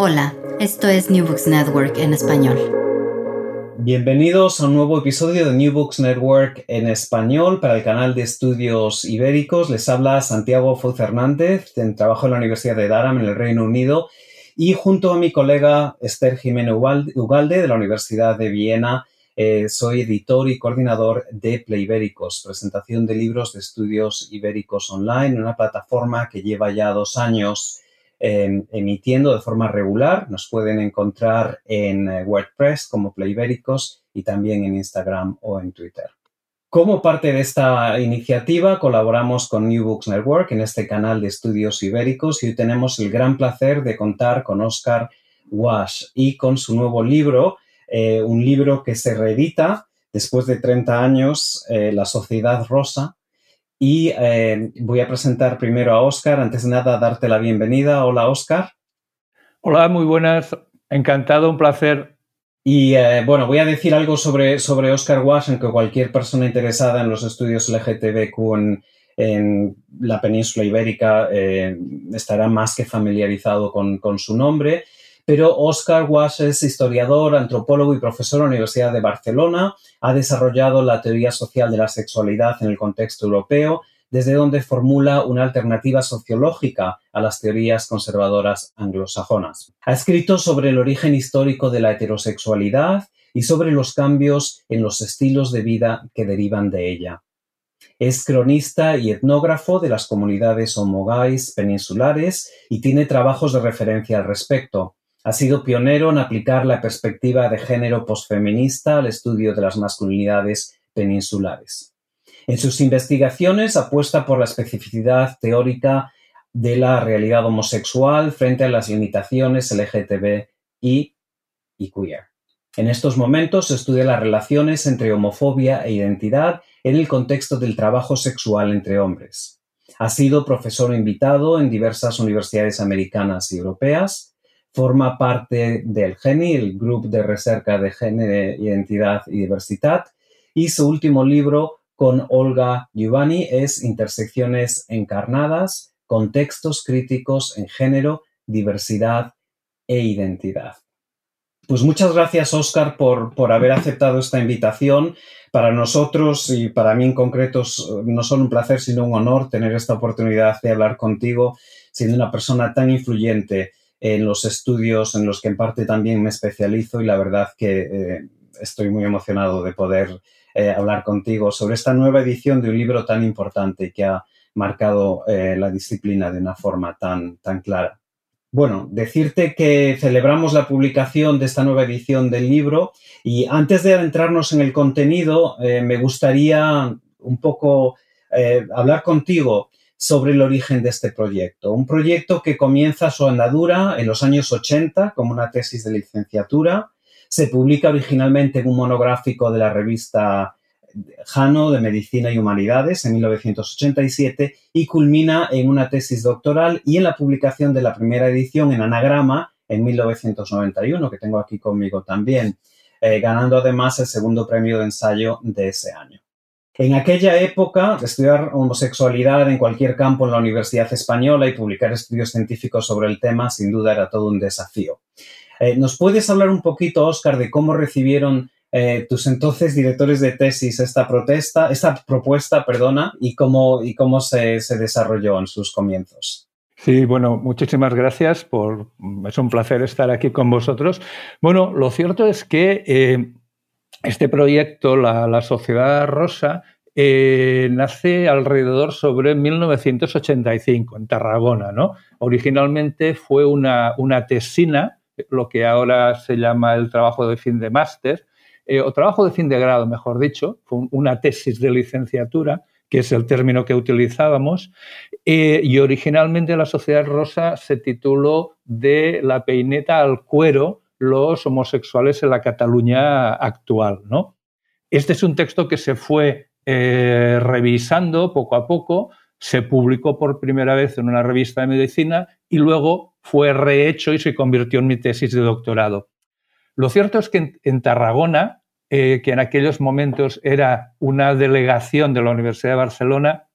Hola, esto es New Books Network en español. Bienvenidos a un nuevo episodio de New Books Network en español para el canal de estudios ibéricos. Les habla Santiago Foz Hernández, trabajo en la Universidad de Durham en el Reino Unido y junto a mi colega Esther Jiménez Ugalde de la Universidad de Viena eh, soy editor y coordinador de Ibéricos, presentación de libros de estudios ibéricos online, una plataforma que lleva ya dos años emitiendo de forma regular. Nos pueden encontrar en eh, WordPress como Playbéricos y también en Instagram o en Twitter. Como parte de esta iniciativa, colaboramos con New Books Network en este canal de estudios ibéricos y hoy tenemos el gran placer de contar con Oscar Wash y con su nuevo libro, eh, un libro que se reedita después de 30 años, eh, La Sociedad Rosa, y eh, voy a presentar primero a Oscar. Antes de nada, darte la bienvenida. Hola, Oscar. Hola, muy buenas. Encantado, un placer. Y eh, bueno, voy a decir algo sobre, sobre Oscar Wash, que cualquier persona interesada en los estudios LGTBQ en, en la península ibérica eh, estará más que familiarizado con, con su nombre pero Oscar Wash es historiador, antropólogo y profesor en la Universidad de Barcelona. Ha desarrollado la teoría social de la sexualidad en el contexto europeo, desde donde formula una alternativa sociológica a las teorías conservadoras anglosajonas. Ha escrito sobre el origen histórico de la heterosexualidad y sobre los cambios en los estilos de vida que derivan de ella. Es cronista y etnógrafo de las comunidades homogais peninsulares y tiene trabajos de referencia al respecto. Ha sido pionero en aplicar la perspectiva de género posfeminista al estudio de las masculinidades peninsulares. En sus investigaciones apuesta por la especificidad teórica de la realidad homosexual frente a las limitaciones LGTB y, queer. En estos momentos estudia las relaciones entre homofobia e identidad en el contexto del trabajo sexual entre hombres. Ha sido profesor invitado en diversas universidades americanas y europeas forma parte del GENI, el Grupo de Recerca de Género, Identidad y Diversidad, y su último libro con Olga Giovanni es Intersecciones encarnadas, contextos críticos en género, diversidad e identidad. Pues muchas gracias, Oscar, por, por, haber aceptado esta invitación. Para nosotros y para mí en concreto, no solo un placer, sino un honor tener esta oportunidad de hablar contigo, siendo una persona tan influyente en los estudios en los que en parte también me especializo y la verdad que eh, estoy muy emocionado de poder eh, hablar contigo sobre esta nueva edición de un libro tan importante que ha marcado eh, la disciplina de una forma tan, tan clara. Bueno, decirte que celebramos la publicación de esta nueva edición del libro y antes de adentrarnos en el contenido, me gustaría un poco hablar contigo sobre el origen de este proyecto. Un proyecto que comienza su andadura en los años 80 como una tesis de licenciatura. Se publica originalmente en un monográfico de la revista Jano de Medicina y Humanidades en 1987 y culmina en una tesis doctoral y en la publicación de la primera edición en Anagrama en 1991, que tengo aquí conmigo también, eh, ganando además el segundo premio de ensayo de ese año. En aquella época, estudiar homosexualidad en cualquier campo en la Universidad Española y publicar estudios científicos sobre el tema sin duda era todo un desafío. Eh, ¿Nos puedes hablar un poquito, Oscar, de cómo recibieron eh, tus entonces directores de tesis esta protesta, esta propuesta, perdona, y cómo, y cómo se, desarrolló en sus comienzos? Sí, bueno, muchísimas gracias por. Es un placer estar aquí con vosotros. Bueno, lo cierto es que eh, este proyecto, la, Sociedad Rosa, nace alrededor sobre 1985 en Tarragona, ¿no? Originalmente fue una, una tesina lo que ahora se llama el trabajo de fin de máster, eh, o trabajo de fin de grado, mejor dicho, una tesis de licenciatura, que es el término que utilizábamos, eh, y originalmente la Sociedad Rosa se tituló De la peineta al cuero, los homosexuales en la Cataluña actual. ¿no? Este es un texto que se fue eh, revisando poco a poco, se publicó por primera vez en una revista de medicina y luego fue rehecho y se convirtió en mi tesis de doctorado. Lo cierto es que en, Tarragona, eh, que en aquellos momentos era una delegación de la Universidad de Barcelona,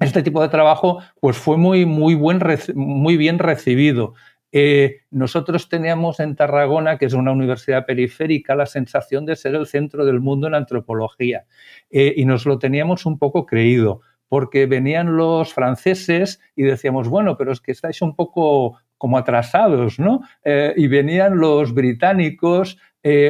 este tipo de trabajo pues fue muy, muy, buen, muy bien recibido. Eh, nosotros teníamos en Tarragona, que es una universidad periférica, la sensación de ser el centro del mundo en antropología eh, y nos lo teníamos un poco creído porque venían los franceses y decíamos, bueno, pero es que estáis un poco como atrasados, ¿no? Eh, y venían los británicos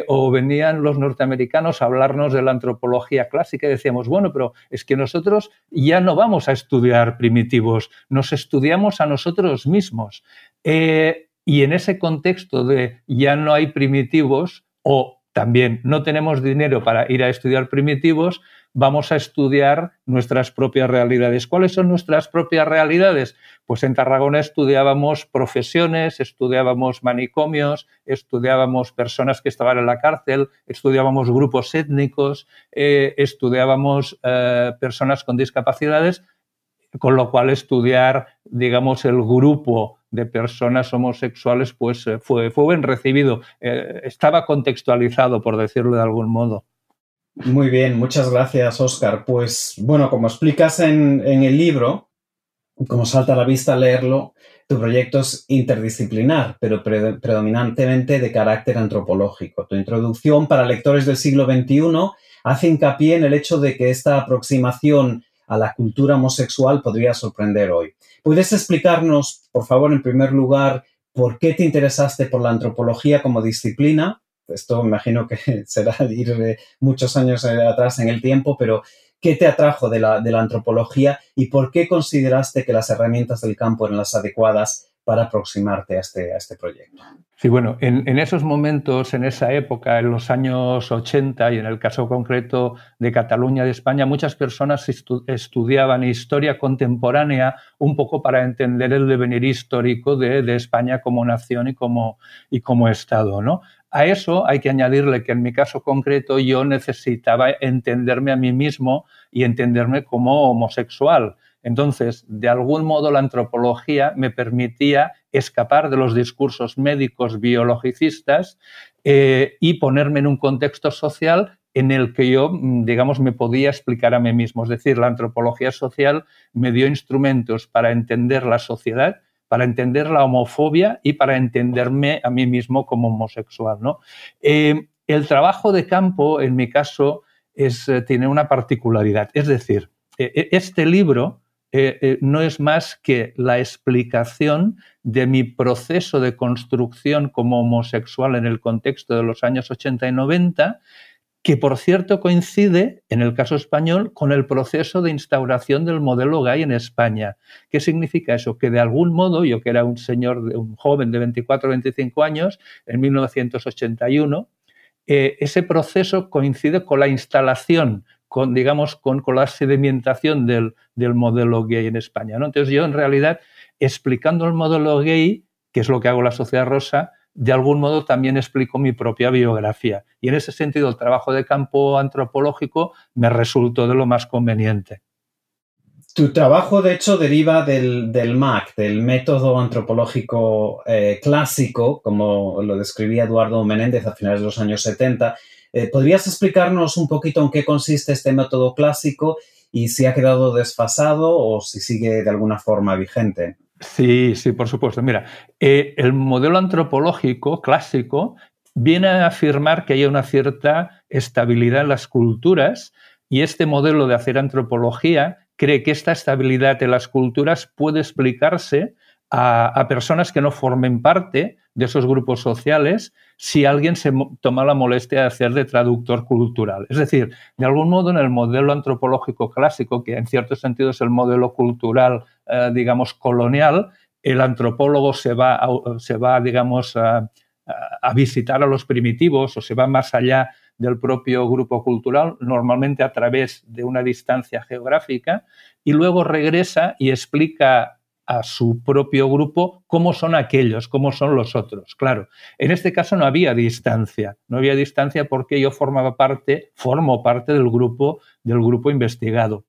o venían los norteamericanos a hablarnos de la antropología clásica y decíamos, bueno, pero es que nosotros ya no vamos a estudiar primitivos, nos estudiamos a nosotros mismos. Eh, y en ese contexto de ya no hay primitivos o también no tenemos dinero para ir a estudiar primitivos, vamos a estudiar nuestras propias realidades. ¿Cuáles son nuestras propias realidades? Pues en Tarragona estudiábamos profesiones, estudiábamos manicomios, estudiábamos personas que estaban en la cárcel, estudiábamos grupos étnicos, eh, estudiábamos eh, personas con discapacidades, con lo cual estudiar, digamos, el grupo de personas homosexuales pues eh, fue, fue bien recibido, estaba contextualizado, por decirlo de algún modo. Muy bien, muchas gracias, Oscar. Pues bueno, como explicas en, el libro, como salta a la vista leerlo, tu proyecto es interdisciplinar, pero predominantemente de carácter antropológico. Tu introducción para lectores del siglo XXI hace hincapié en el hecho de que esta aproximación a la cultura homosexual podría sorprender hoy. ¿Puedes explicarnos, por favor, en primer lugar, por qué te interesaste por la antropología como disciplina esto me imagino que será ir muchos años atrás en el tiempo, pero ¿qué te atrajo de la, antropología y por qué consideraste que las herramientas del campo eran las adecuadas para aproximarte a este, a este proyecto? Sí, bueno, en, esos momentos, en esa época, en los años 80 y en el caso concreto de Cataluña, de España, muchas personas estudiaban historia contemporánea un poco para entender el devenir histórico de, de España como nación y como, y como Estado. ¿no? A eso hay que añadirle que en mi caso concreto yo necesitaba entenderme a mí mismo y entenderme como homosexual. Entonces, de algún modo la antropología me permitía escapar de los discursos médicos biologicistas eh, y ponerme en un contexto social en el que yo, mm, digamos, me podía explicar a mí mismo. Es decir, la antropología social me dio instrumentos para entender la sociedad para entender la homofobia y para entenderme a mí mismo como homosexual. ¿no? Eh, el trabajo de campo, en mi caso, eh, tiene una particularidad. Es decir, eh, este libro no es más que la explicación de mi proceso de construcción como homosexual en el contexto de los años 80 y 90 que por cierto coincide, en el caso español, con el proceso de instauración del modelo gay en España. ¿Qué significa eso? Que de algún modo, yo que era un señor, un joven de 24 o 25 años, en 1981, eh, ese proceso coincide con la instalación, con, digamos, con, la sedimentación del, modelo gay en España. ¿no? Entonces yo, en realidad, explicando el modelo gay, que es lo que hago la Sociedad Rosa, de algún modo también explico mi propia biografía. Y en ese sentido, el trabajo de campo antropológico me resultó de lo más conveniente. Tu trabajo, de hecho, deriva del, MAC, del método antropológico eh, clásico, como lo describía Eduardo Menéndez a finales de los años 70. Eh, ¿Podrías explicarnos un poquito en qué consiste este método clásico y si ha quedado desfasado o si sigue de alguna forma vigente? Sí, sí, por supuesto. Mira, eh, el modelo antropológico clásico viene a afirmar que hay una cierta estabilidad en las culturas y este modelo de hacer antropología cree que esta estabilidad de las culturas puede explicarse a, personas que no formen parte de esos grupos sociales si alguien se toma la molestia de hacer de traductor cultural. Es decir, de algún modo en el modelo antropológico clásico, que en cierto sentido es el modelo cultural, eh, digamos, colonial, el antropólogo se va, se va digamos, a, a visitar a los primitivos o se va más allá del propio grupo cultural, normalmente a través de una distancia geográfica, y luego regresa y explica a su propio grupo cómo son aquellos, cómo son los otros. Claro, en este caso no había distancia, no había distancia porque yo formaba parte, formo parte del grupo, del grupo investigado.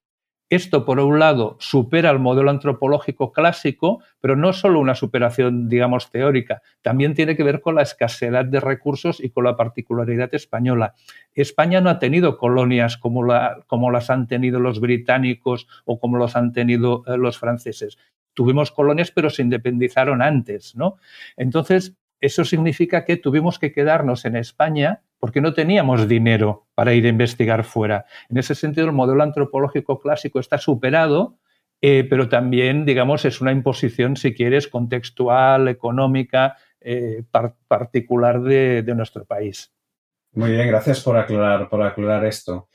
Esto, por un lado, supera el modelo antropológico clásico, pero no solo una superación, digamos, teórica, también tiene que ver con la escasez de recursos y con la particularidad española. España no ha tenido colonias como, las han tenido los británicos o como los han tenido eh, los franceses. Tuvimos colonias, pero se independizaron antes, ¿no? Entonces, eso significa que tuvimos que quedarnos en España porque no teníamos dinero para ir a investigar fuera. En ese sentido, el modelo antropológico clásico está superado, eh, pero también, digamos, es una imposición, si quieres, contextual, económica, eh, particular de, nuestro país. Muy bien, gracias por aclarar, por aclarar esto.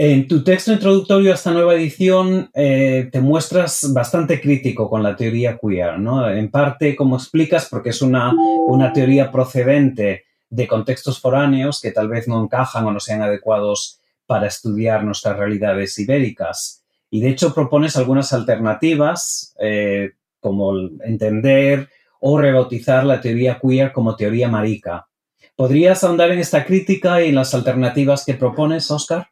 En tu texto introductorio a esta nueva edición eh, te muestras bastante crítico con la teoría queer, ¿no? En parte, como explicas, porque es una, una teoría procedente de contextos foráneos que tal vez no encajan o no sean adecuados para estudiar nuestras realidades ibéricas. Y de hecho propones algunas alternativas, eh, como entender o rebautizar la teoría queer como teoría marica. ¿Podrías ahondar en esta crítica y en las alternativas que propones, Oscar?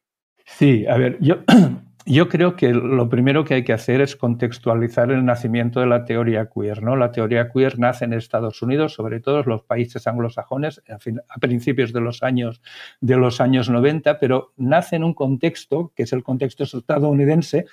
Sí, a ver, yo yo creo que lo primero que hay que hacer es contextualizar el nacimiento de la teoría queer. ¿no? La teoría queer nace en Estados Unidos, sobre todo en los países anglosajones, a, principios de los, años, de los años 90, pero nace en un contexto, que es el contexto estadounidense,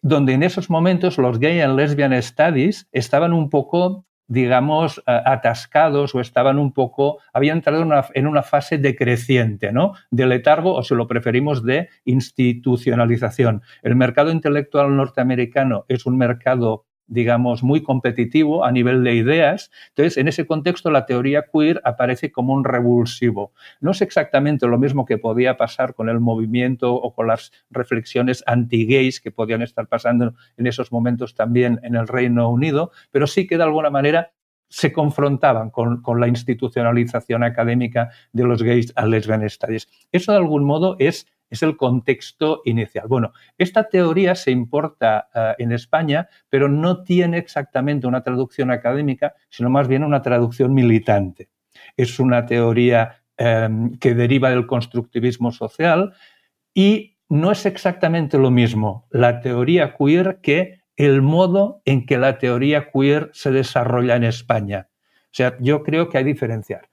donde en esos momentos los gay and lesbian studies estaban un poco digamos, atascados o estaban un poco, habían entrado en una, fase decreciente, ¿no? De letargo o, si lo preferimos, de institucionalización. El mercado intelectual norteamericano es un mercado digamos, muy competitivo a nivel de ideas. Entonces, en ese contexto, la teoría queer aparece como un revulsivo. No es exactamente lo mismo que podía pasar con el movimiento o con las reflexiones anti-gays que podían estar pasando en esos momentos también en el Reino Unido, pero sí que de alguna manera se confrontaban con, con la institucionalización académica de los gays a lesbian studies. Eso, de algún modo, es es el contexto inicial. Bueno, esta teoría se importa eh, en España, pero no tiene exactamente una traducción académica, sino más bien una traducción militante. Es una teoría em, que deriva del constructivismo social y no es exactamente lo mismo la teoría queer que el modo en que la teoría queer se desarrolla en España. O sea, yo creo que hay diferenciar.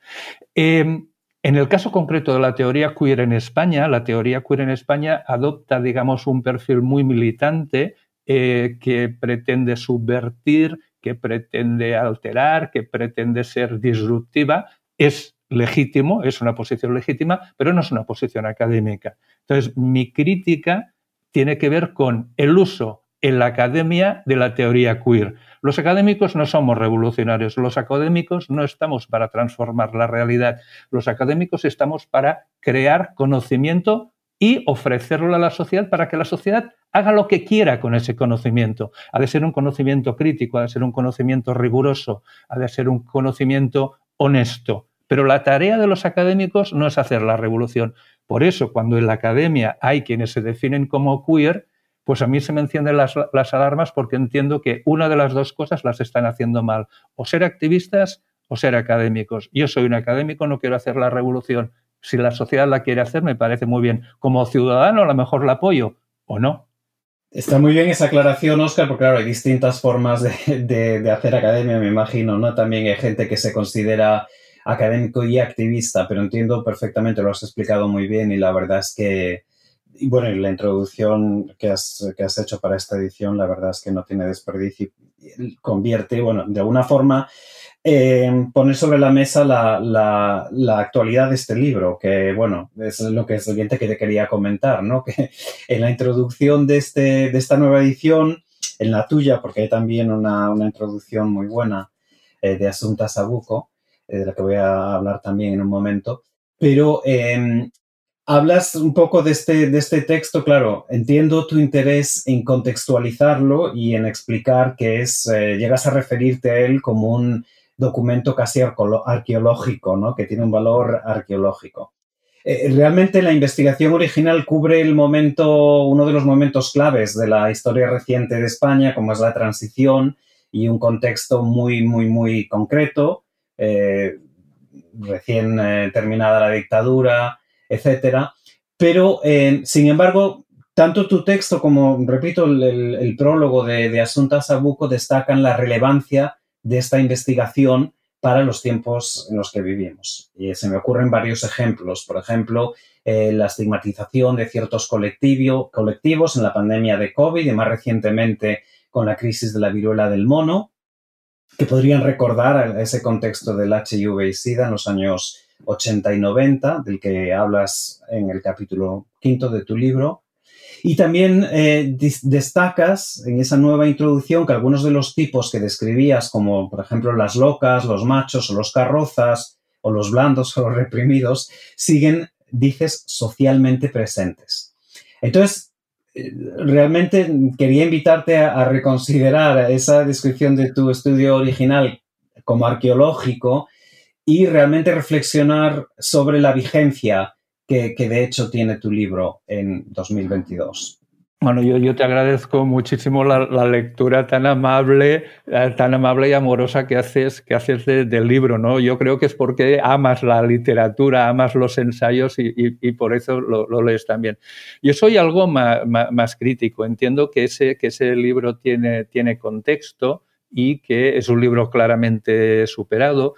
Em, en el caso concreto de la teoría queer en España, la teoría queer en España adopta, digamos, un perfil muy militante eh, que pretende subvertir, que pretende alterar, que pretende ser disruptiva. Es legítimo, es una posición legítima, pero no es una posición académica. Entonces, mi crítica tiene que ver con el uso en la academia de la teoría queer. Los académicos no somos revolucionarios, los académicos no estamos para transformar la realidad, los académicos estamos para crear conocimiento y ofrecerlo a la sociedad para que la sociedad haga lo que quiera con ese conocimiento. Ha de ser un conocimiento crítico, ha de ser un conocimiento riguroso, ha de ser un conocimiento honesto. Pero la tarea de los académicos no es hacer la revolución. Por eso, cuando en la academia hay quienes se definen como queer, pues a mí se me encienden las, alarmas porque entiendo que una de las dos cosas las están haciendo mal, o ser activistas o ser académicos. Yo soy un académico, no quiero hacer la revolución. Si la sociedad la quiere hacer, me parece muy bien. Como ciudadano, a lo mejor la apoyo o no. Está muy bien esa aclaración, Oscar, porque claro, hay distintas formas de, hacer academia, me imagino, ¿no? También hay gente que se considera académico y activista, pero entiendo perfectamente, lo has explicado muy bien y la verdad es que, y bueno, la introducción que has, que has hecho para esta edición, la verdad es que no tiene desperdicio y convierte, bueno, de alguna forma eh, poner sobre la mesa la, actualidad de este libro, que bueno, es lo que es siguiente que te quería comentar, ¿no? Que en la introducción de, este, de esta nueva edición, en la tuya, porque hay también una, introducción muy buena eh, de Asunta Sabuco, eh, de la que voy a hablar también en un momento, pero em, hablas un poco de este, de este texto, claro, entiendo tu interés en contextualizarlo y en explicar que es, llegas a referirte a él como un documento casi arqueológico, ¿no? que tiene un valor arqueológico. Eh, realmente la investigación original cubre el momento, uno de los momentos claves de la historia reciente de España, como es la transición y un contexto muy, muy, muy concreto, eh, recién eh, terminada la dictadura, etcétera. Pero, sin embargo, tanto tu texto como, repito, el, prólogo de, de Asunta Sabuco destacan la relevancia de esta investigación para los tiempos en los que vivimos. Y se me ocurren varios ejemplos. Por ejemplo, eh, la estigmatización de ciertos colectivos en la pandemia de COVID y más recientemente con la crisis de la viruela del mono, que podrían recordar ese contexto del HIV y SIDA en los años 80 y 90, del que hablas en el capítulo quinto de tu libro, y también eh, destacas en esa nueva introducción que algunos de los tipos que describías, como por ejemplo las locas, los machos o los carrozas, o los blandos o los reprimidos, siguen, dices, socialmente presentes. Entonces, eh, realmente quería invitarte a, reconsiderar esa descripción de tu estudio original como arqueológico y realmente reflexionar sobre la vigencia que, de hecho tiene tu libro en 2022. Bueno, yo, yo, te agradezco muchísimo la, lectura tan amable, eh, tan amable y amorosa que haces, que haces del libro, ¿no? Yo creo que es porque amas la literatura, amas los ensayos y, por eso lo, lees también. Yo soy algo más, más, crítico, entiendo que ese, que ese libro tiene, tiene contexto y que es un libro claramente superado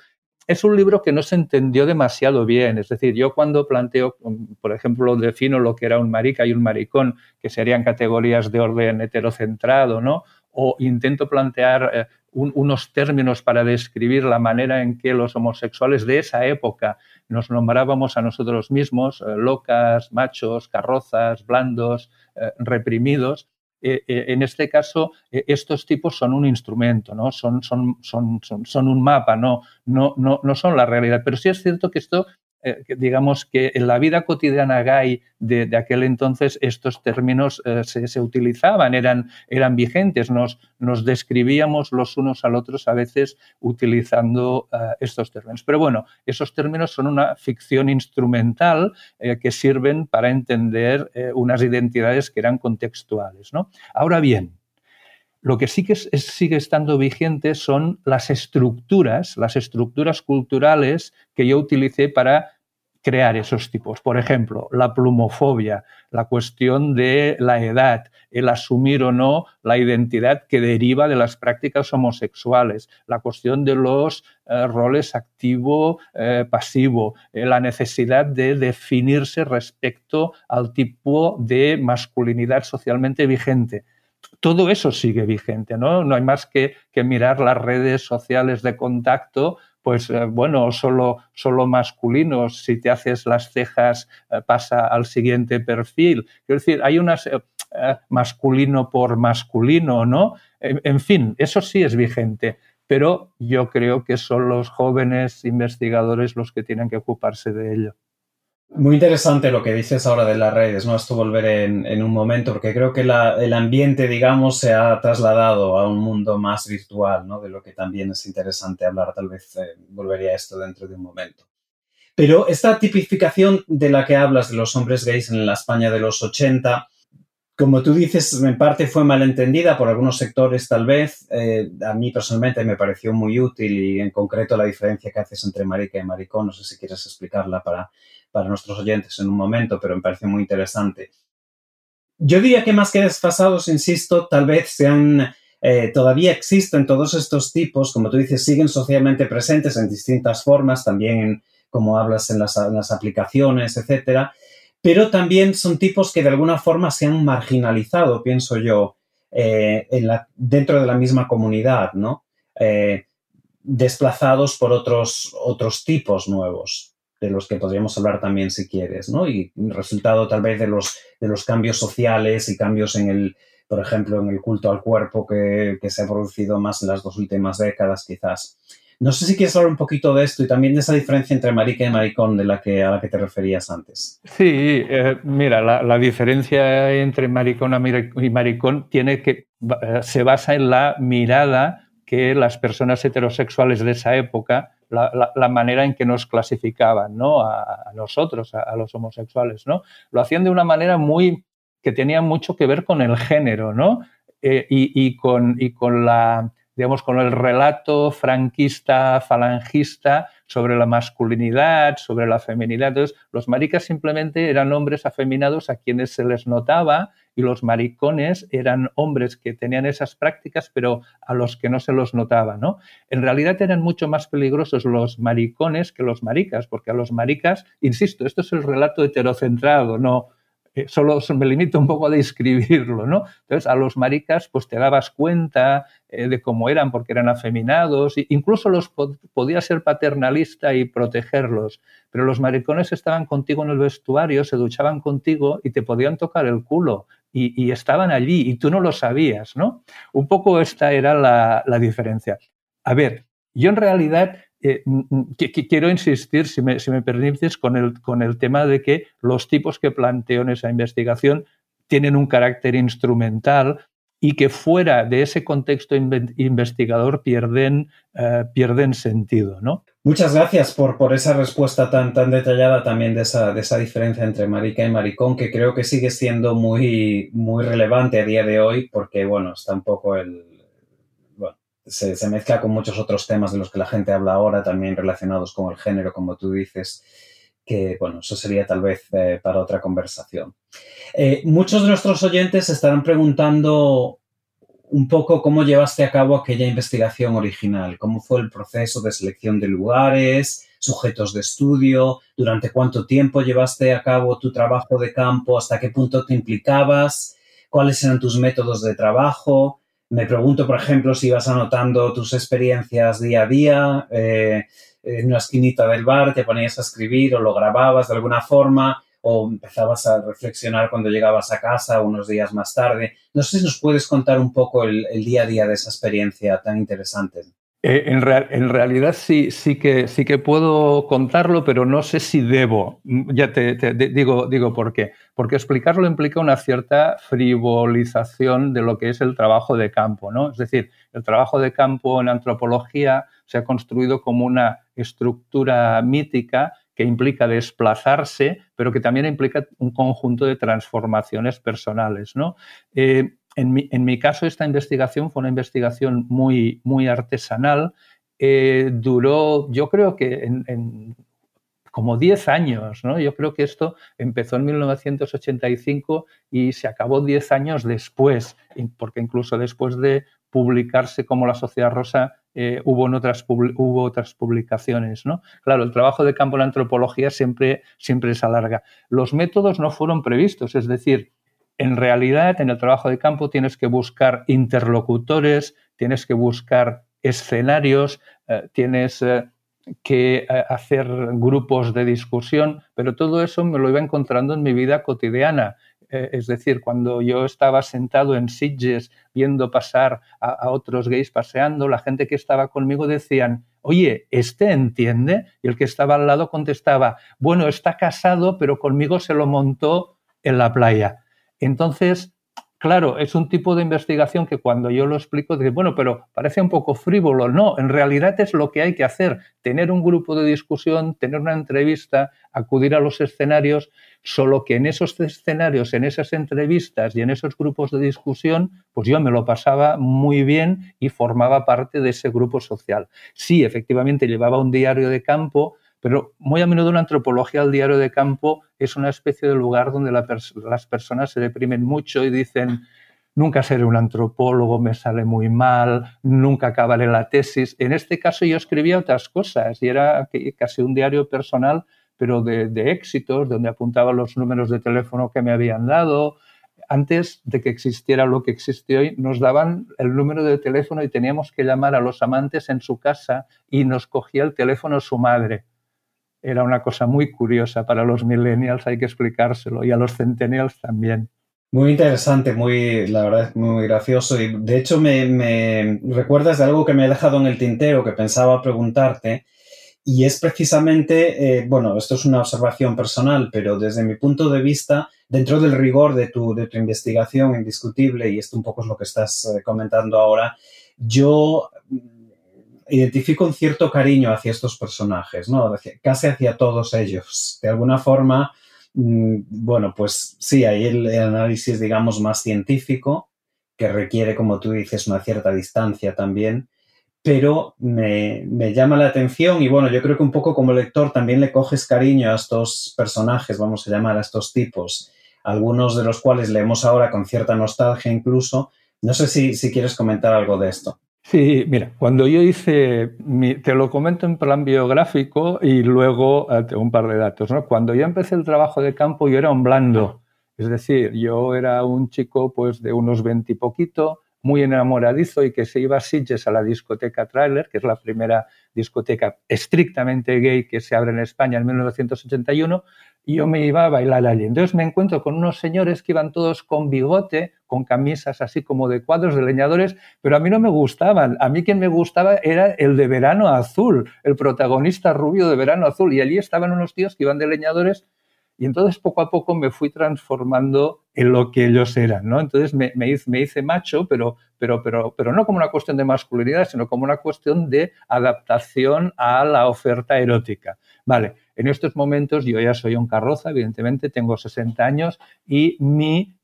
es un libro que no se entendió demasiado bien. Es decir, yo cuando planteo, por ejemplo, defino lo que era un marica y un maricón, que serían categorías de orden heterocentrado, ¿no? O intento plantear eh, unos términos para describir la manera en que los homosexuales de esa época nos nombrábamos a nosotros mismos, eh, locas, machos, carrozas, blandos, eh, reprimidos. Eh, eh, en este caso, eh, estos tipos son un instrumento, ¿no? Son, son, son, son, un mapa, no, no, no, no son la realidad. Pero sí es cierto que esto eh, digamos que en la vida cotidiana gay de, aquel entonces estos términos eh, se, utilizaban, eran, eran vigentes, nos, nos, describíamos los unos al otros a veces utilizando eh, estos términos. Pero bueno, esos términos son una ficción instrumental que sirven para entender unas identidades que eran contextuales. ¿no? Ahora bien, lo que sí que sigue estando vigente son las estructuras, las estructuras culturales que yo utilicé para crear esos tipos. Por ejemplo, la plumofobia, la cuestión de la edad, el asumir o no la identidad que deriva de las prácticas homosexuales, la cuestión de los eh, roles activo-pasivo, eh, eh, la necesidad de definirse respecto al tipo de masculinidad socialmente vigente todo eso sigue vigente, ¿no? No hay más que, mirar las redes sociales de contacto pues eh, bueno, solo, solo masculinos, si te haces las cejas eh, pasa al siguiente perfil. Quiero decir, hay unas eh, masculino por masculino, ¿no? en fin, eso sí es vigente, pero yo creo que son los jóvenes investigadores los que tienen que ocuparse de ello. Muy interesante lo que dices ahora de las redes, ¿no? Esto volveré en, un momento, porque creo que el ambiente, digamos, se ha trasladado a un mundo más virtual, ¿no? De lo que también es interesante hablar, tal vez eh, volvería a esto dentro de un momento. Pero esta tipificación de la que hablas de los hombres gays en la España de los 80, como tú dices, en parte fue malentendida por algunos sectores tal vez. Eh, a mí personalmente me pareció muy útil y en concreto la diferencia que haces entre marica y maricón. No sé si quieres explicarla para, para nuestros oyentes en un momento, pero me pareció muy interesante. Yo diría que más que desfasados, insisto, tal vez sean, eh, todavía existen todos estos tipos, como tú dices, siguen socialmente presentes en distintas formas, también como hablas en las, en las aplicaciones, etcétera pero también son tipos que de alguna forma se han marginalizado, pienso yo, eh, dentro de la misma comunidad, ¿no? Eh, desplazados por otros, otros tipos nuevos, de los que podríamos hablar también si quieres, ¿no? Y resultado tal vez de los, de los cambios sociales y cambios en el, por ejemplo, en el culto al cuerpo que, que se ha producido más en las dos últimas décadas, quizás. No sé si quieres hablar un poquito de esto y también de esa diferencia entre marica y maricón de la que, a la que te referías antes. Sí, eh, mira, la, diferencia entre maricón y maricón tiene que, eh, se basa en la mirada que las personas heterosexuales de esa época, la, manera en que nos clasificaban, ¿no? A, nosotros, a, los homosexuales, ¿no? Lo hacían de una manera muy que tenía mucho que ver con el género, ¿no? Eh, y, con, y con la digamos, con el relato franquista, falangista sobre la masculinidad, sobre la feminidad. Entonces, los maricas simplemente eran hombres afeminados a quienes se les notaba y los maricones eran hombres que tenían esas prácticas, pero a los que no se los notaba, ¿no? En realidad eran mucho más peligrosos los maricones que los maricas, porque a los maricas, insisto, esto es el relato heterocentrado, no, eh, solo me limito un poco a describirlo, ¿no? Entonces, a los maricas, pues te dabas cuenta eh, de cómo eran, porque eran afeminados, e incluso los podía ser paternalista y protegerlos, pero los maricones estaban contigo en el vestuario, se duchaban contigo y te podían tocar el culo, y, estaban allí, y tú no lo sabías, ¿no? Un poco esta era la, diferencia. A ver, yo en realidad eh, quiero insistir, si me, permites, con el, con el tema de que los tipos que planteo en esa investigación tienen un carácter instrumental y que fuera de ese contexto investigador pierden, eh, pierden sentido. ¿no? Muchas gracias por, por esa respuesta tan, tan detallada también de esa, de esa diferencia entre marica y maricón, que creo que sigue siendo muy, muy relevante a día de hoy, porque bueno, está un poco el, se, mezcla con muchos otros temas de los que la gente habla ahora, también relacionados con el género, como tú dices, que, bueno, eso sería tal vez eh, para otra conversación. Eh, muchos de nuestros oyentes estarán preguntando un poco cómo llevaste a cabo aquella investigación original, cómo fue el proceso de selección de lugares, sujetos de estudio, durante cuánto tiempo llevaste a cabo tu trabajo de campo, hasta qué punto te implicabas, cuáles eran tus métodos de trabajo, me pregunto, por ejemplo, si ibas anotando tus experiencias día a día eh, en una esquinita del bar, te ponías a escribir o lo grababas de alguna forma o empezabas a reflexionar cuando llegabas a casa unos días más tarde. No sé si nos puedes contar un poco el día a día de esa experiencia tan interesante. Eh, en, realidad sí, sí, que, sí que puedo contarlo, pero no sé si debo. Mm, ya te, digo, digo por qué. Porque explicarlo implica una cierta frivolización de lo que es el trabajo de campo. ¿no? Es decir, el trabajo de campo en antropología se ha construido como una estructura mítica que implica desplazarse, pero que también implica un conjunto de transformaciones personales. ¿no? Eh, en mi, caso, esta investigación fue una investigación muy, muy artesanal. Eh, duró, yo creo que en, como 10 años, ¿no? Yo creo que esto empezó en 1985 y se acabó 10 años después, porque incluso después de publicarse como la Sociedad Rosa eh, hubo, otras, hubo otras publicaciones. ¿no? Claro, el trabajo de campo en antropología siempre, siempre se alarga. Los métodos no fueron previstos, es decir, en realidad en el trabajo de campo tienes que buscar interlocutores, tienes que buscar escenarios, eh, tienes eh, que hacer grupos de discusión, pero todo eso me lo iba encontrando en mi vida cotidiana. Es decir, cuando yo estaba sentado en Sitges viendo pasar a, a, otros gays paseando, la gente que estaba conmigo decían, oye, ¿este entiende? Y el que estaba al lado contestaba, bueno, está casado, pero conmigo se lo montó en la playa. Entonces, claro, es un tipo de investigación que cuando yo lo explico, dice, bueno, pero parece un poco frívolo. No, en realidad es lo que hay que hacer, tener un grupo de discusión, tener una entrevista, acudir a los escenarios, solo que en esos escenarios, en esas entrevistas y en esos grupos de discusión, pues yo me lo pasaba muy bien y formaba parte de ese grupo social. Sí, efectivamente, llevaba un diario de campo, pero muy a menudo la antropología al diario de campo es una especie de lugar donde las personas se deprimen mucho y dicen, nunca seré un antropólogo, me sale muy mal, nunca acabaré la tesis. En este caso yo escribía otras cosas y era casi un diario personal, pero de, de éxitos, donde apuntaba los números de teléfono que me habían dado, antes de que existiera lo que existe hoy, nos daban el número de teléfono y teníamos que llamar a los amantes en su casa y nos cogía el teléfono su madre era una cosa muy curiosa para los millennials, hay que explicárselo, y a los centennials también. Muy interesante, muy, la verdad, muy gracioso. Y de hecho, me, recuerdas de algo que me he dejado en el tintero que pensaba preguntarte. Y es precisamente, eh, bueno, esto es una observación personal, pero desde mi punto de vista, dentro del rigor de tu, de tu investigación indiscutible, y esto un poco es lo que estás eh, comentando ahora, yo identifico un cierto cariño hacia estos personajes, ¿no? casi hacia todos ellos. De alguna forma, mm, bueno, pues sí, hay el, análisis, digamos, más científico, que requiere, como tú dices, una cierta distancia también, pero me, llama la atención y bueno, yo creo que un poco como lector también le coges cariño a estos personajes, vamos a llamar a estos tipos, algunos de los cuales leemos ahora con cierta nostalgia incluso. No sé si quieres comentar algo de esto. Sí, mira, cuando yo hice, te lo comento en plan biográfico y luego eh, un par de datos. ¿no? Cuando yo empecé el trabajo de campo, yo era un blando, es decir, yo era un chico pues de unos veintipoquito, muy enamoradizo y que se iba a Sitges a la discoteca Trailer, que es la primera discoteca estrictamente gay que se abre en España en 1981, y yo me iba a bailar allí. Entonces me encuentro con unos señores que iban todos con bigote, con camisas así como de cuadros de leñadores, pero a mí no me gustaban. A mí quien me gustaba era el de Verano Azul, el protagonista rubio de Verano Azul. Y allí estaban unos tíos que iban de leñadores y entonces poco a poco me fui transformando en lo que ellos eran, ¿no? Entonces me, me hice, macho, pero, pero, pero, pero no como una cuestión de masculinidad, sino como una cuestión de adaptación a la oferta erótica. Vale, en estos momentos yo ya soy un carroza, evidentemente, tengo 60 años y mi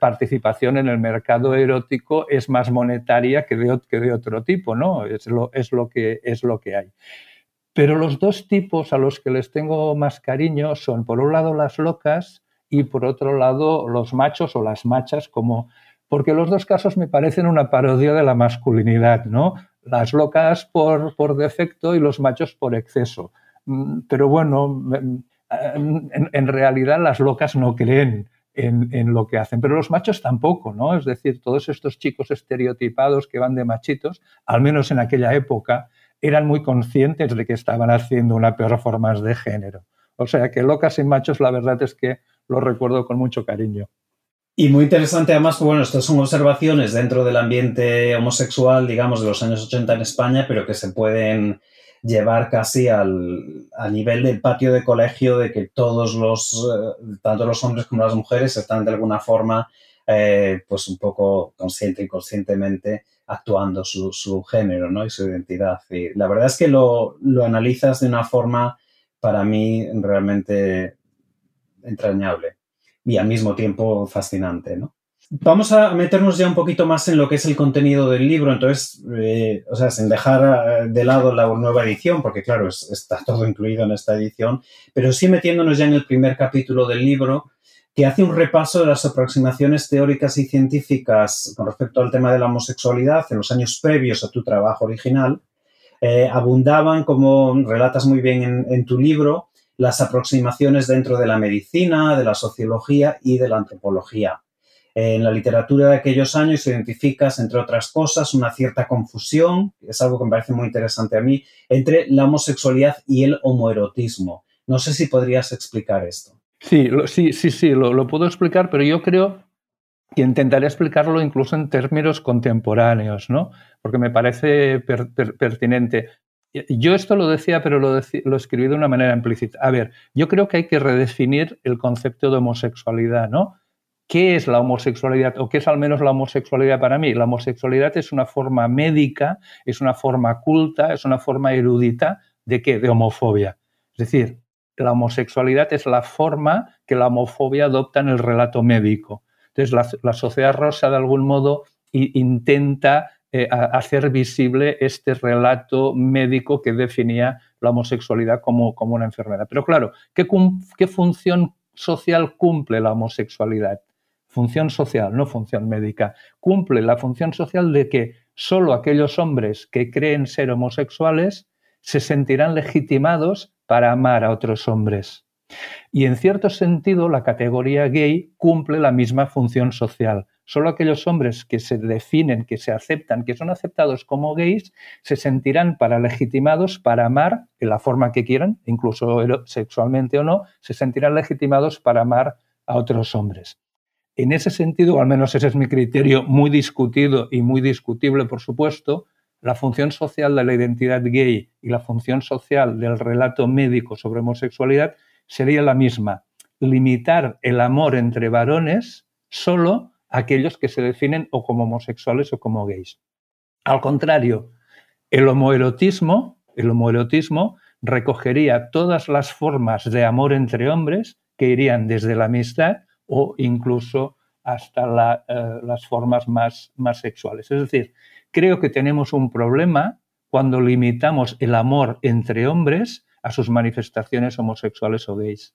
participación en el mercado erótico es más monetaria que de, que de otro tipo, ¿no? Es lo, es, lo que, es lo que hay. Pero los dos tipos a los que les tengo más cariño son, por un lado, las locas y por otro lado, los machos o las machas, como porque los dos casos me parecen una parodia de la masculinidad, ¿no? Las locas por, por defecto y los machos por exceso. Mm, pero bueno, en, realidad las locas no creen en, lo que hacen, pero los machos tampoco, ¿no? Es decir, todos estos chicos estereotipados que van de machitos, al menos en aquella época, eran muy conscientes de que estaban haciendo una performance de género. O sea que locas y machos, la verdad es que lo recuerdo con mucho cariño. Y muy interesante además, bueno, estas son observaciones dentro del ambiente homosexual, digamos, de los años 80 en España, pero que se pueden llevar casi al, nivel del patio de colegio de que todos los, eh, tanto los hombres como las mujeres, están de alguna forma, eh, pues un poco consciente y conscientemente actuando su, su, género ¿no? y su identidad. Y la verdad es que lo, lo analizas de una forma, para mí, realmente entrañable y al mismo tiempo fascinante, ¿no? Vamos a meternos ya un poquito más en lo que es el contenido del libro, entonces, eh, o sea, sin dejar eh, de lado la nueva edición, porque claro, está todo incluido en esta edición, pero sí metiéndonos ya en el primer capítulo del libro, que hace un repaso de las aproximaciones teóricas y científicas con respecto al tema de la homosexualidad en los años previos a tu trabajo original. Eh, abundaban, como relatas muy bien en tu libro, las aproximaciones dentro de la medicina, de la sociología y de la antropología en la literatura de aquellos años identificas, entre otras cosas, una cierta confusión, es algo que me parece muy interesante a mí, entre la homosexualidad y el homoerotismo. No sé si podrías explicar esto. Sí, sí, sí, sí, lo, puedo explicar, pero yo creo que intentaré explicarlo incluso en términos contemporáneos, ¿no? Porque me parece pertinente. Yo esto lo decía, pero lo, lo, escribí de una manera implícita. A ver, yo creo que hay que redefinir el concepto de homosexualidad, ¿no? ¿Qué es la homosexualidad o qué es al menos la homosexualidad para mí? La homosexualidad es una forma médica, es una forma culta, es una forma erudita de qué? De homofobia. Es decir, la homosexualidad es la forma que la homofobia adopta en el relato médico. Entonces, la, sociedad rosa, de algún modo, intenta eh, hacer visible este relato médico que definía la homosexualidad como, como una enfermedad. Pero claro, ¿qué, ¿qué, función social cumple la homosexualidad? Función social, no función médica. Cumple la función social de que solo aquellos hombres que creen ser homosexuales se sentirán legitimados para amar a otros hombres. Y en cierto sentido, la categoría gay cumple la misma función social. Solo aquellos hombres que se definen, que se aceptan, que son aceptados como gays, se sentirán para legitimados para amar en la forma que quieran, incluso sexualmente o no, se sentirán legitimados para amar a otros hombres. En ese sentido, al menos ese es mi criterio, muy discutido y muy discutible, por supuesto, la función social de la identidad gay y la función social del relato médico sobre homosexualidad sería la misma, limitar el amor entre varones solo a aquellos que se definen o como homosexuales o como gays. Al contrario, el homoerotismo, el homoerotismo recogería todas las formas de amor entre hombres que irían desde la amistad o incluso hasta eh, las formas más, más sexuales. Es decir, creo que tenemos un problema cuando limitamos el amor entre hombres a sus manifestaciones homosexuales o gays.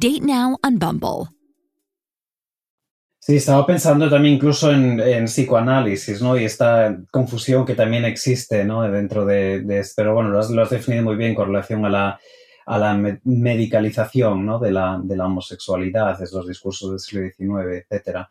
Date now on Bumble. Sí, estaba pensando también incluso en, psicoanálisis, ¿no? Y esta confusión que también existe, ¿no? Dentro de, de pero bueno, lo has, definido muy bien con relación a la, a la medicalización, ¿no? De la, de la homosexualidad, de los discursos del siglo XIX, etcétera.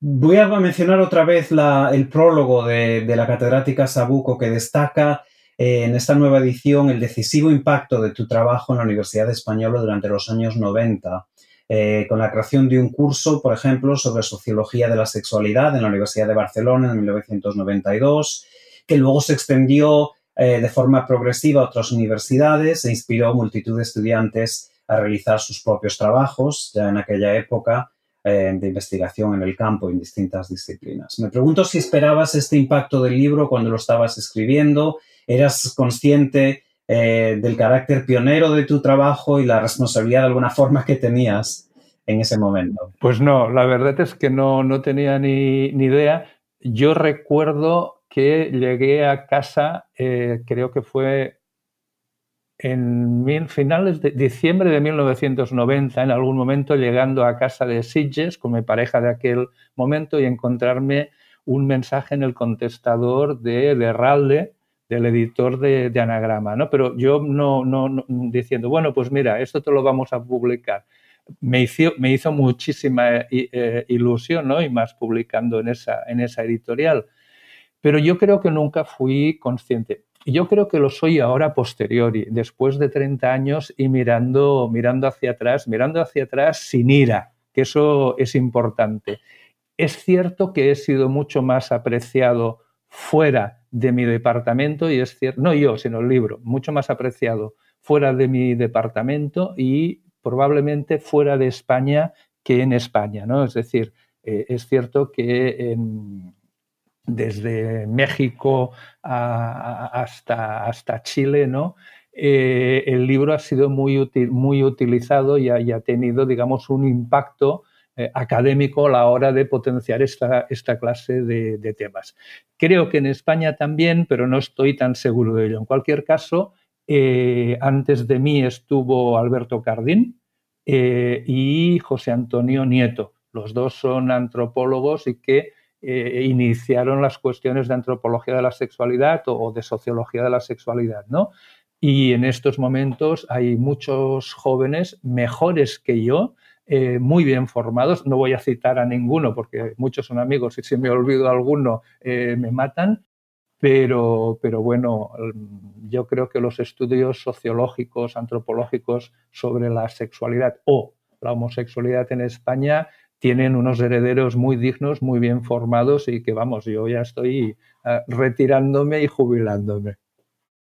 Voy a mencionar otra vez el prólogo de, de la catedrática Sabuco que destaca eh, en esta nueva edición el decisivo impacto de tu trabajo en la Universidad Española durante los años 90, eh, con la creación de un curso, por ejemplo, sobre sociología de la sexualidad en la Universidad de Barcelona en 1992, que luego se extendió eh, de forma progresiva a otras universidades e inspiró a multitud de estudiantes a realizar sus propios trabajos ya en aquella época de investigación en el campo en distintas disciplinas. Me pregunto si esperabas este impacto del libro cuando lo estabas escribiendo eras consciente eh, del carácter pionero de tu trabajo y la responsabilidad de alguna forma que tenías en ese momento. Pues no, la verdad es que no, no tenía ni, idea. Yo recuerdo que llegué a casa, eh, creo que fue en mil, finales de diciembre de 1990, en algún momento llegando a casa de Sitges con mi pareja de aquel momento y encontrarme un mensaje en el contestador de, de Ralde del editor de, Anagrama, ¿no? Pero yo no, no, diciendo, bueno, pues mira, esto te lo vamos a publicar. Me hizo, me hizo muchísima eh, eh, ilusión, ¿no? Y más publicando en esa, en esa editorial. Pero yo creo que nunca fui consciente. Yo creo que lo soy ahora posteriori, después de 30 años y mirando, mirando hacia atrás, mirando hacia atrás sin ira, que eso es importante. Es cierto que he sido mucho más apreciado fuera de mi departamento y es cierto, no yo, sino el libro, mucho más apreciado fuera de mi departamento y probablemente fuera de España que en España, ¿no? Es decir, eh, es cierto que desde México hasta, hasta Chile, ¿no? Eh, el libro ha sido muy, muy utilizado y ha, tenido, digamos, un impacto eh, académico a la hora de potenciar esta, esta clase de, temas. Creo que en España también, pero no estoy tan seguro de ello. En cualquier caso, eh, antes de mí estuvo Alberto Cardín y José Antonio Nieto. Los dos son antropólogos y que iniciaron las cuestiones de antropología de la sexualidad o, o, de sociología de la sexualidad, ¿no? Y en estos momentos hay muchos jóvenes mejores que yo, eh, muy bien formados. No voy a citar a ninguno porque muchos son amigos y si me olvido alguno eh, me matan. Pero, pero bueno, yo creo que los estudios sociológicos, antropológicos sobre la sexualidad o la homosexualidad en España tienen unos herederos muy dignos, muy bien formados y que vamos, yo ya estoy eh, retirándome y jubilándome.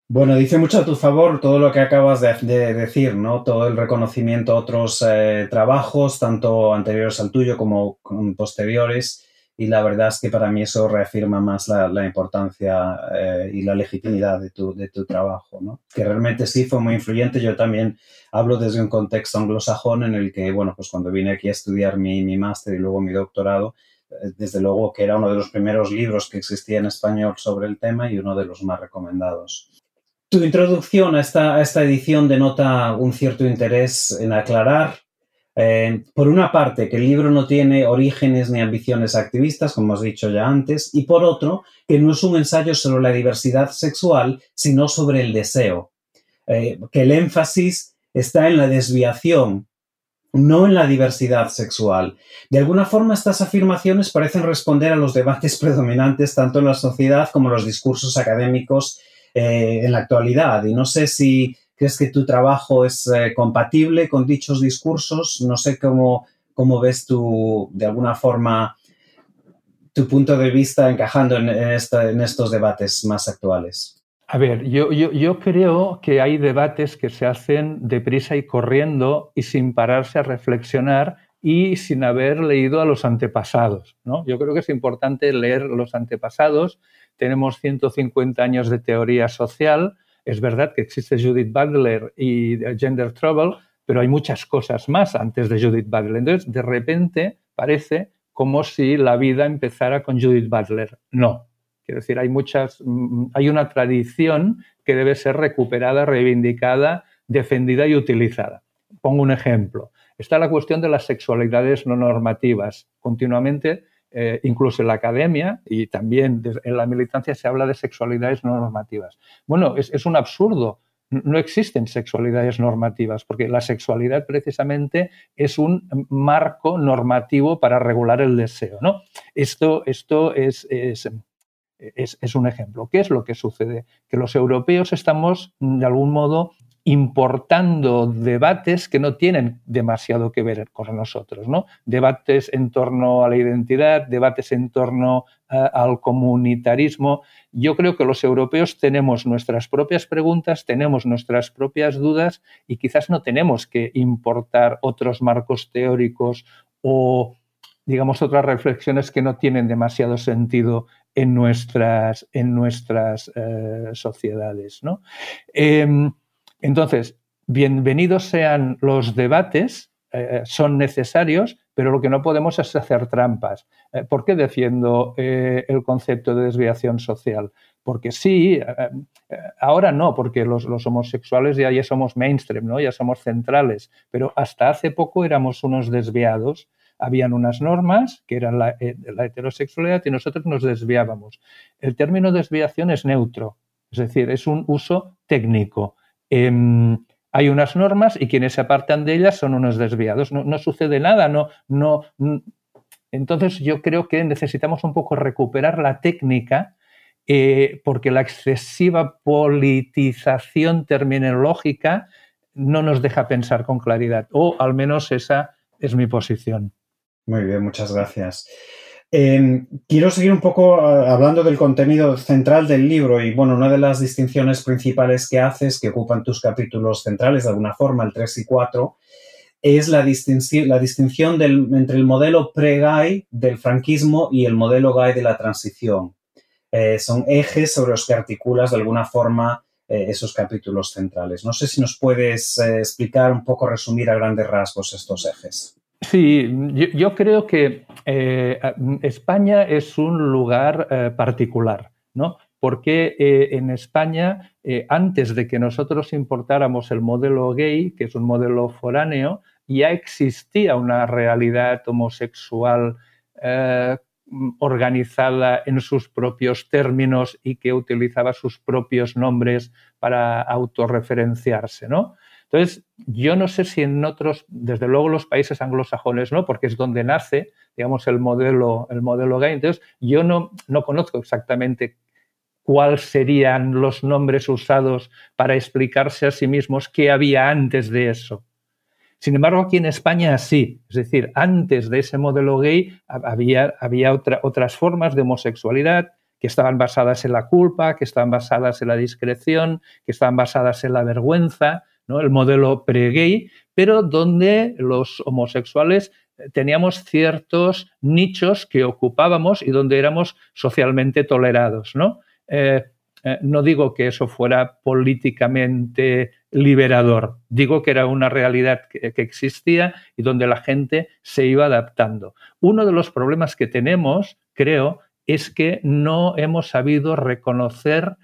Bueno, dice mucho a tu favor todo lo que acabas de, decir, ¿no? Todo el reconocimiento a otros eh, trabajos, tanto anteriores al tuyo como posteriores. Y la verdad es que para mí eso reafirma más la, importancia eh, y la legitimidad de tu, trabajo, ¿no? Que realmente sí fue muy influyente. Yo también hablo desde un contexto anglosajón en el que, bueno, pues cuando vine aquí a estudiar mi, mi máster y luego mi doctorado, eh, desde luego que era uno de los primeros libros que existía en español sobre el tema y uno de los más recomendados. Tu introducción a esta, esta edición denota un cierto interés en aclarar, eh, por una parte, que el libro no tiene orígenes ni ambiciones activistas, como has dicho ya antes, y por otro, que no es un ensayo sobre la diversidad sexual, sino sobre el deseo, eh, que el énfasis está en la desviación, no en la diversidad sexual. De alguna forma, estas afirmaciones parecen responder a los debates predominantes tanto en la sociedad como en los discursos académicos eh, en la actualidad. Y no sé si crees que tu trabajo es eh, compatible con dichos discursos. No sé cómo, cómo ves tú, de alguna forma, tu punto de vista encajando en, estos debates más actuales. A ver, yo, yo, yo, creo que hay debates que se hacen deprisa y corriendo y sin pararse a reflexionar y sin haber leído a los antepasados. ¿no? Yo creo que es importante leer los antepasados tenemos 150 años de teoría social. Es verdad que existe Judith Butler y Gender Trouble, pero hay muchas cosas más antes de Judith Butler. Entonces, de repente parece como si la vida empezara con Judith Butler. No. Quiero decir, hay muchas, mm, hay una tradición que debe ser recuperada, reivindicada, defendida y utilizada. Pongo un ejemplo. Está la cuestión de las sexualidades no normativas. Continuamente eh, incluso en la academia y también en la militancia se habla de sexualidades no normativas. Bueno, es, un absurdo. No existen sexualidades normativas, porque la sexualidad precisamente es un marco normativo para regular el deseo. ¿no? Esto, esto es, es, es un ejemplo. ¿Qué es lo que sucede? Que los europeos estamos, de algún modo, importando debates que no tienen demasiado que ver con nosotros, ¿no? Debates en torno a la identidad, debates en torno al comunitarismo. Yo creo que los europeos tenemos nuestras propias preguntas, tenemos nuestras propias dudas y quizás no tenemos que importar otros marcos teóricos o digamos otras reflexiones que no tienen demasiado sentido en nuestras, en nuestras eh, sociedades. ¿no? Em, entonces, bienvenidos sean los debates, eh, son necesarios, pero lo que no podemos es hacer trampas. Eh, ¿Por qué defiendo eh, el concepto de desviación social? Porque sí, ahora no, porque los, homosexuales ya, ya, somos mainstream, ¿no? ya somos centrales, pero hasta hace poco éramos unos desviados. Habían unas normas que eran la heterosexualidad y nosotros nos desviábamos. El término desviación es neutro, es decir, es un uso técnico. Em, hay unas normas y quienes se apartan de ellas son unos desviados. No, sucede nada, no. Entonces yo creo que necesitamos un poco recuperar la técnica eh, porque la excesiva politización terminológica no nos deja pensar con claridad, o al menos esa es mi posición. Muy bien, muchas gracias. Em, quiero seguir un poco ah, hablando del contenido central del libro y bueno, una de las distinciones principales que haces, que ocupan tus capítulos centrales de alguna forma, el 3 y 4, es la, distinción, la distinción entre el modelo pre-gay del franquismo y el modelo gay de la transición. Eh, son ejes sobre los que articulas de alguna forma eh, esos capítulos centrales. No sé si nos puedes eh, explicar un poco, resumir a grandes rasgos estos ejes. Sí, yo, creo que España es un lugar particular, ¿no? Porque en España, antes de que nosotros importáramos el modelo gay, que es un modelo foráneo, ya existía una realidad homosexual organizada en sus propios términos y que utilizaba sus propios nombres para autorreferenciarse, ¿no? Entonces, yo no sé si en otros, desde luego los países anglosajones, ¿no? Porque es donde nace, digamos, el modelo, el modelo gay. Entonces, yo no, no conozco exactamente cuáles serían los nombres usados para explicarse a sí mismos qué había antes de eso. Sin embargo, aquí en España sí. Es decir, antes de ese modelo gay había, había otras formas de homosexualidad que estaban basadas en la culpa, que estaban basadas en la discreción, que estaban basadas en la vergüenza, ¿no? el modelo pre-gay, pero donde los homosexuales eh, teníamos ciertos nichos que ocupábamos y donde éramos socialmente tolerados. Eh, eh, no digo que eso fuera políticamente liberador, digo que era una realidad que, existía y donde la gente se iba adaptando. Uno de los problemas que tenemos, creo, es que no hemos sabido reconocer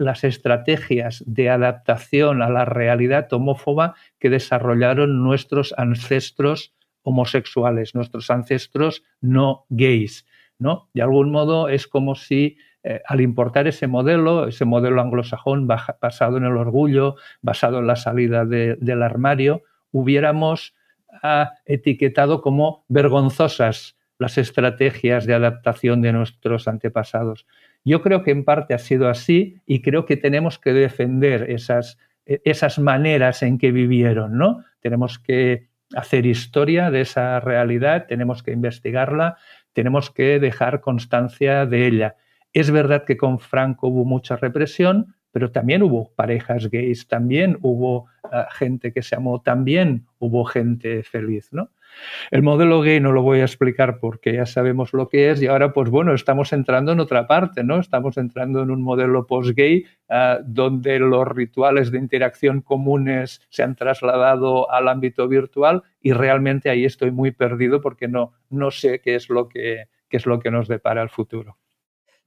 las estrategias de adaptación a la realidad homófoba que desarrollaron nuestros ancestros homosexuales, nuestros ancestros no gays. ¿no? De algún modo es como si eh, al importar ese modelo, ese modelo anglosajón basado en el orgullo, basado en la salida del armario, hubiéramos ah, etiquetado como vergonzosas las estrategias de adaptación de nuestros antepasados. Yo creo que en parte ha sido así y creo que tenemos que defender esas, e, esas maneras en que vivieron, ¿no? Tenemos que hacer historia de esa realidad, tenemos que investigarla, tenemos que dejar constancia de ella. Es verdad que con Franco hubo mucha represión, pero también hubo parejas gays, también hubo ah, gente que se amó, también hubo gente feliz, ¿no? El modelo gay no lo voy a explicar porque ya sabemos lo que es y ahora pues bueno, estamos entrando en otra parte, ¿no? Estamos entrando en un modelo post-gay ah, donde los rituales de interacción comunes se han trasladado al ámbito virtual y realmente ahí estoy muy perdido porque no, no sé qué es lo que, qué es lo que nos depara el futuro.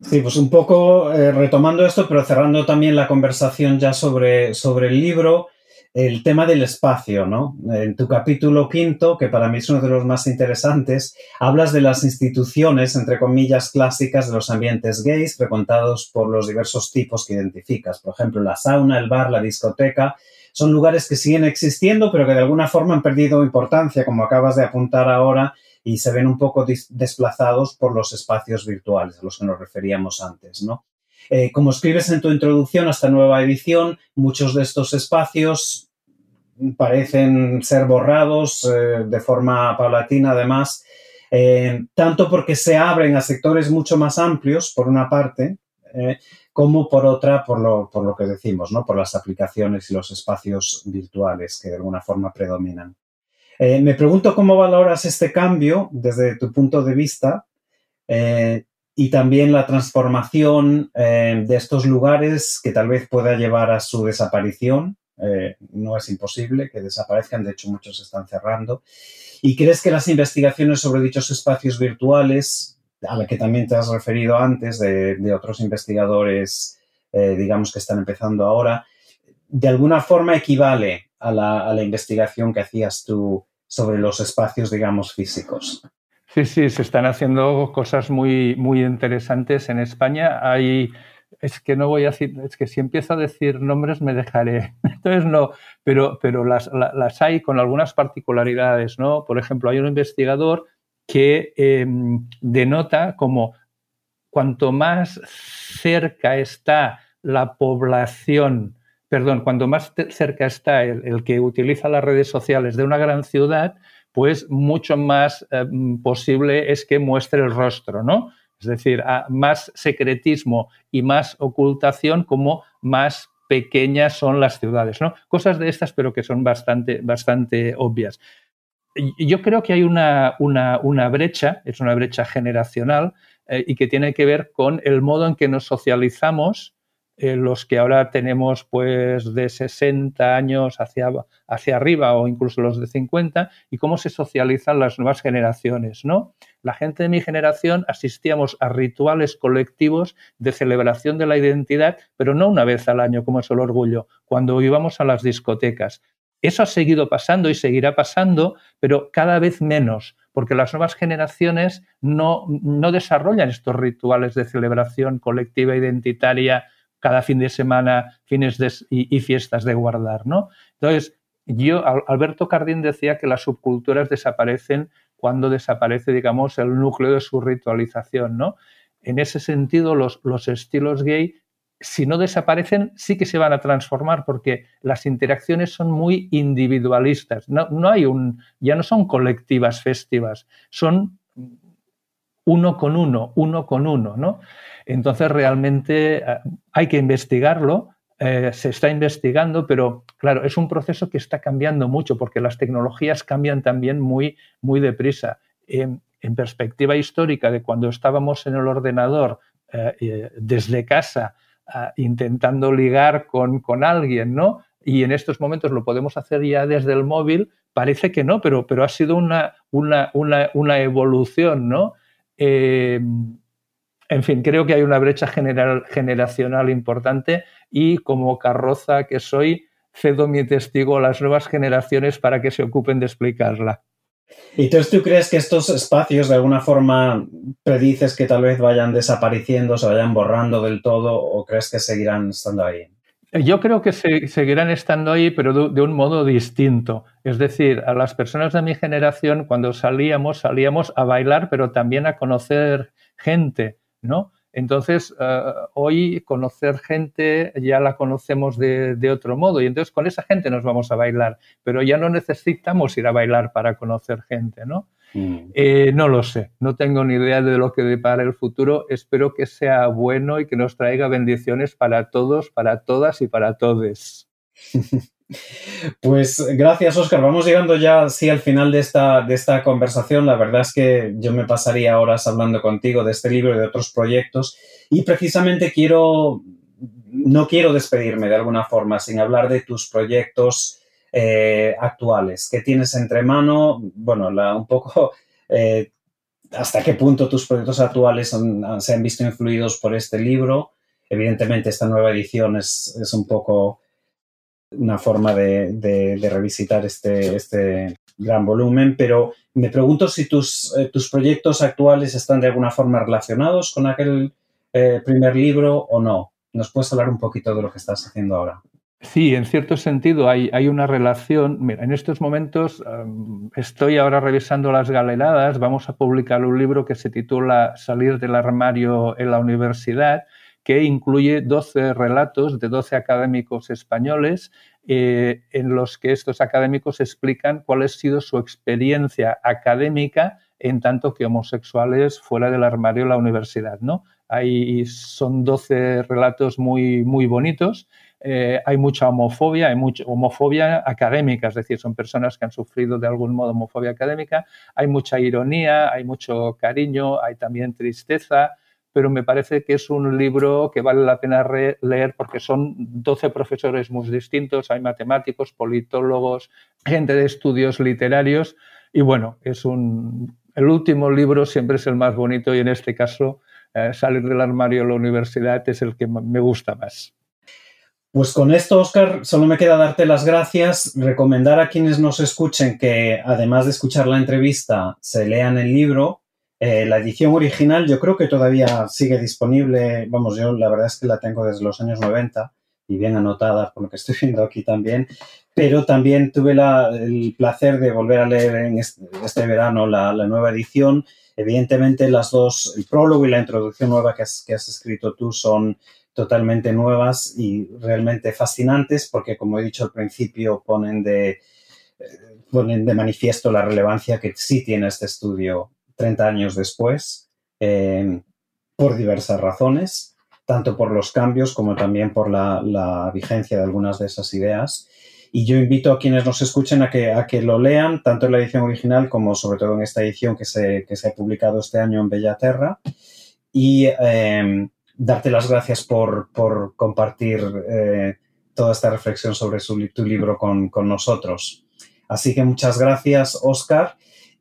Sí, pues un poco eh, retomando esto, pero cerrando también la conversación ya sobre, sobre el libro, el tema del espacio, ¿no? En tu capítulo quinto, que para mí es uno de los más interesantes, hablas de las instituciones, entre comillas, clásicas de los ambientes gays, frecuentados por los diversos tipos que identificas. Por ejemplo, la sauna, el bar, la discoteca. Son lugares que siguen existiendo, pero que de alguna forma han perdido importancia, como acabas de apuntar ahora, y se ven un poco desplazados por los espacios virtuales a los que nos referíamos antes, ¿no? Eh, como escribes en tu introducción a esta nueva edición, muchos de estos espacios parecen ser borrados eh, de forma paulatina, además, eh, tanto porque se abren a sectores mucho más amplios, por una parte, como por otra, por lo, que decimos, ¿no? por las aplicaciones y los espacios virtuales que de alguna forma predominan. Me pregunto cómo valoras este cambio desde tu punto de vista y también la transformación eh, de estos lugares que tal vez pueda llevar a su desaparición. no es imposible que desaparezcan, de hecho muchos están cerrando. ¿Y crees que las investigaciones sobre dichos espacios virtuales, a la que también te has referido antes, de, otros investigadores, digamos, que están empezando ahora, de alguna forma equivale a la, investigación que hacías tú sobre los espacios, digamos, físicos. Sí, sí, se están haciendo cosas muy, muy interesantes en España. Hay, es que no voy a decir, es que si empiezo a decir nombres me dejaré. Entonces no, pero, pero las, las hay con algunas particularidades, ¿no? Por ejemplo, hay un investigador que em, denota como cuanto más cerca está la población perdón, cuanto más cerca está el, que utiliza las redes sociales de una gran ciudad, pues mucho más eh, posible es que muestre el rostro, ¿no? Es decir, más secretismo y más ocultación como más pequeñas son las ciudades, ¿no? Cosas de estas, pero que son bastante, bastante obvias. Yo creo que hay una, una, brecha, es una brecha generacional, eh, y que tiene que ver con el modo en que nos socializamos eh, los que ahora tenemos pues de 60 años hacia, hacia arriba o incluso los de 50 y cómo se socializan las nuevas generaciones, ¿no? La gente de mi generación asistíamos a rituales colectivos de celebración de la identidad, pero no una vez al año como es el orgullo, cuando íbamos a las discotecas. Eso ha seguido pasando y seguirá pasando, pero cada vez menos, porque las nuevas generaciones no, no desarrollan estos rituales de celebración colectiva identitaria cada fin de semana, fines y, fiestas de guardar, ¿no? Entonces, yo, Alberto Cardín decía que las subculturas desaparecen cuando desaparece, digamos, el núcleo de su ritualización, ¿no? En ese sentido, los, los estilos gay, si no desaparecen, sí que se van a transformar porque las interacciones son muy individualistas. No, no hay un, ya no son colectivas festivas, son uno con uno, uno con uno, ¿no? Entonces, realmente eh, hay que investigarlo, eh, se está investigando, pero claro, es un proceso que está cambiando mucho porque las tecnologías cambian también muy, muy deprisa. En, perspectiva histórica de cuando estábamos en el ordenador eh, desde casa intentando ligar con, con, alguien, ¿no? Y en estos momentos lo podemos hacer ya desde el móvil, parece que no, pero, pero ha sido una, una, una, una evolución, ¿no? En fin, creo que hay una brecha generacional importante y como carroza que soy, cedo mi testigo a las nuevas generaciones para que se ocupen de explicarla. ¿Y entonces tú crees que estos espacios de alguna forma predices que tal vez vayan desapareciendo, se vayan borrando del todo o crees que seguirán estando ahí? Yo creo que seguirán estando ahí, pero de, un modo distinto. Es decir, a las personas de mi generación, cuando salíamos, salíamos a bailar, pero también a conocer gente. ¿no? Entonces, eh, hoy conocer gente ya la conocemos de, otro modo y entonces con esa gente nos vamos a bailar, pero ya no necesitamos ir a bailar para conocer gente, ¿no? Mm. Eh, no lo sé, no tengo ni idea de lo que depara el futuro. Espero que sea bueno y que nos traiga bendiciones para todos, para todas y para todes. Pues gracias, Oscar. Vamos llegando ya sí al final de esta, de esta conversación. La verdad es que yo me pasaría horas hablando contigo de este libro y de otros proyectos. Y precisamente quiero, no quiero despedirme de alguna forma sin hablar de tus proyectos eh, actuales que tienes entre mano. Bueno, un poco eh, hasta qué punto tus proyectos actuales se han visto influidos por este libro. Evidentemente, esta nueva edición es, es un poco una forma de, revisitar este, este, gran volumen, pero me pregunto si tus, eh, tus, proyectos actuales están de alguna forma relacionados con aquel primer libro o no. ¿Nos puedes hablar un poquito de lo que estás haciendo ahora? Sí, en cierto sentido hay, una relación. Mira, en estos momentos estoy ahora revisando las galeradas. Vamos a publicar un libro que se titula Salir del armario en la universidad que incluye 12 relatos de 12 académicos españoles eh, en los que estos académicos explican cuál ha sido su experiencia académica en tanto que homosexuales fuera del armario de la universidad. ¿no? Hay, son 12 relatos muy, muy bonitos. Eh, hay mucha homofobia, hay mucha homofobia académica, es decir, son personas que han sufrido de algún modo homofobia académica. Hay mucha ironía, hay mucho cariño, hay también tristeza, pero me parece que es un libro que vale la pena leer porque son 12 profesores muy distintos, hay matemáticos, politólogos, gente de estudios literarios y bueno, es un el último libro siempre es el más bonito y en este caso eh, salir del armario a la universidad es el que me gusta más. Pues con esto, Oscar, solo me queda darte las gracias, recomendar a quienes nos escuchen que además de escuchar la entrevista, se lean el libro. Eh, la edición original yo creo que todavía sigue disponible, vamos, yo la verdad es que la tengo desde los años 90 y bien anotada por lo que estoy viendo aquí también, pero también tuve el placer de volver a leer en este, verano la, nueva edición. Evidentemente las dos, el prólogo y la introducción nueva has, que has escrito tú son totalmente nuevas y realmente fascinantes porque, como he dicho al principio, ponen de ponen de manifiesto la relevancia que sí tiene este estudio 30 años después, eh, por diversas razones, tanto por los cambios como también por la, vigencia de algunas de esas ideas. Y yo invito a quienes nos escuchen a que, a que lo lean, tanto en la edición original como sobre todo en esta edición que se, que se ha publicado este año en Bellaterra. Y eh, darte las gracias por, por compartir eh, toda esta reflexión sobre su, tu libro con, con nosotros. Así que muchas gracias, Oscar.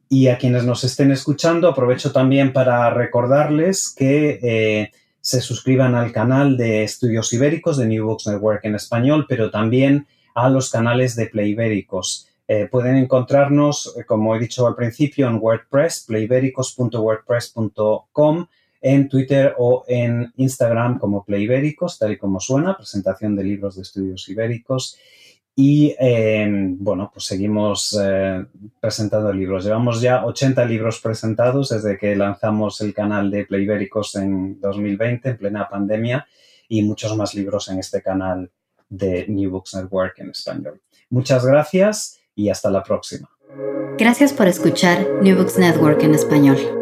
Y a quienes nos estén escuchando, aprovecho también para recordarles que eh, se suscriban al canal de Estudios Ibéricos de New Books Network en español, pero también a los canales de Play Ibéricos. Eh, pueden encontrarnos, como he dicho al principio, en WordPress, playibéricos.wordpress.com, en Twitter o en Instagram como Play Ibéricos, tal y como suena, presentación de libros de estudios ibéricos. Y eh, bueno, pues seguimos eh, presentando libros. Llevamos ya 80 libros presentados desde que lanzamos el canal de Playbéricos en 2020, en plena pandemia, y muchos más libros en este canal de New Books Network en español. Muchas gracias y hasta la próxima. Gracias por escuchar New Books Network en español.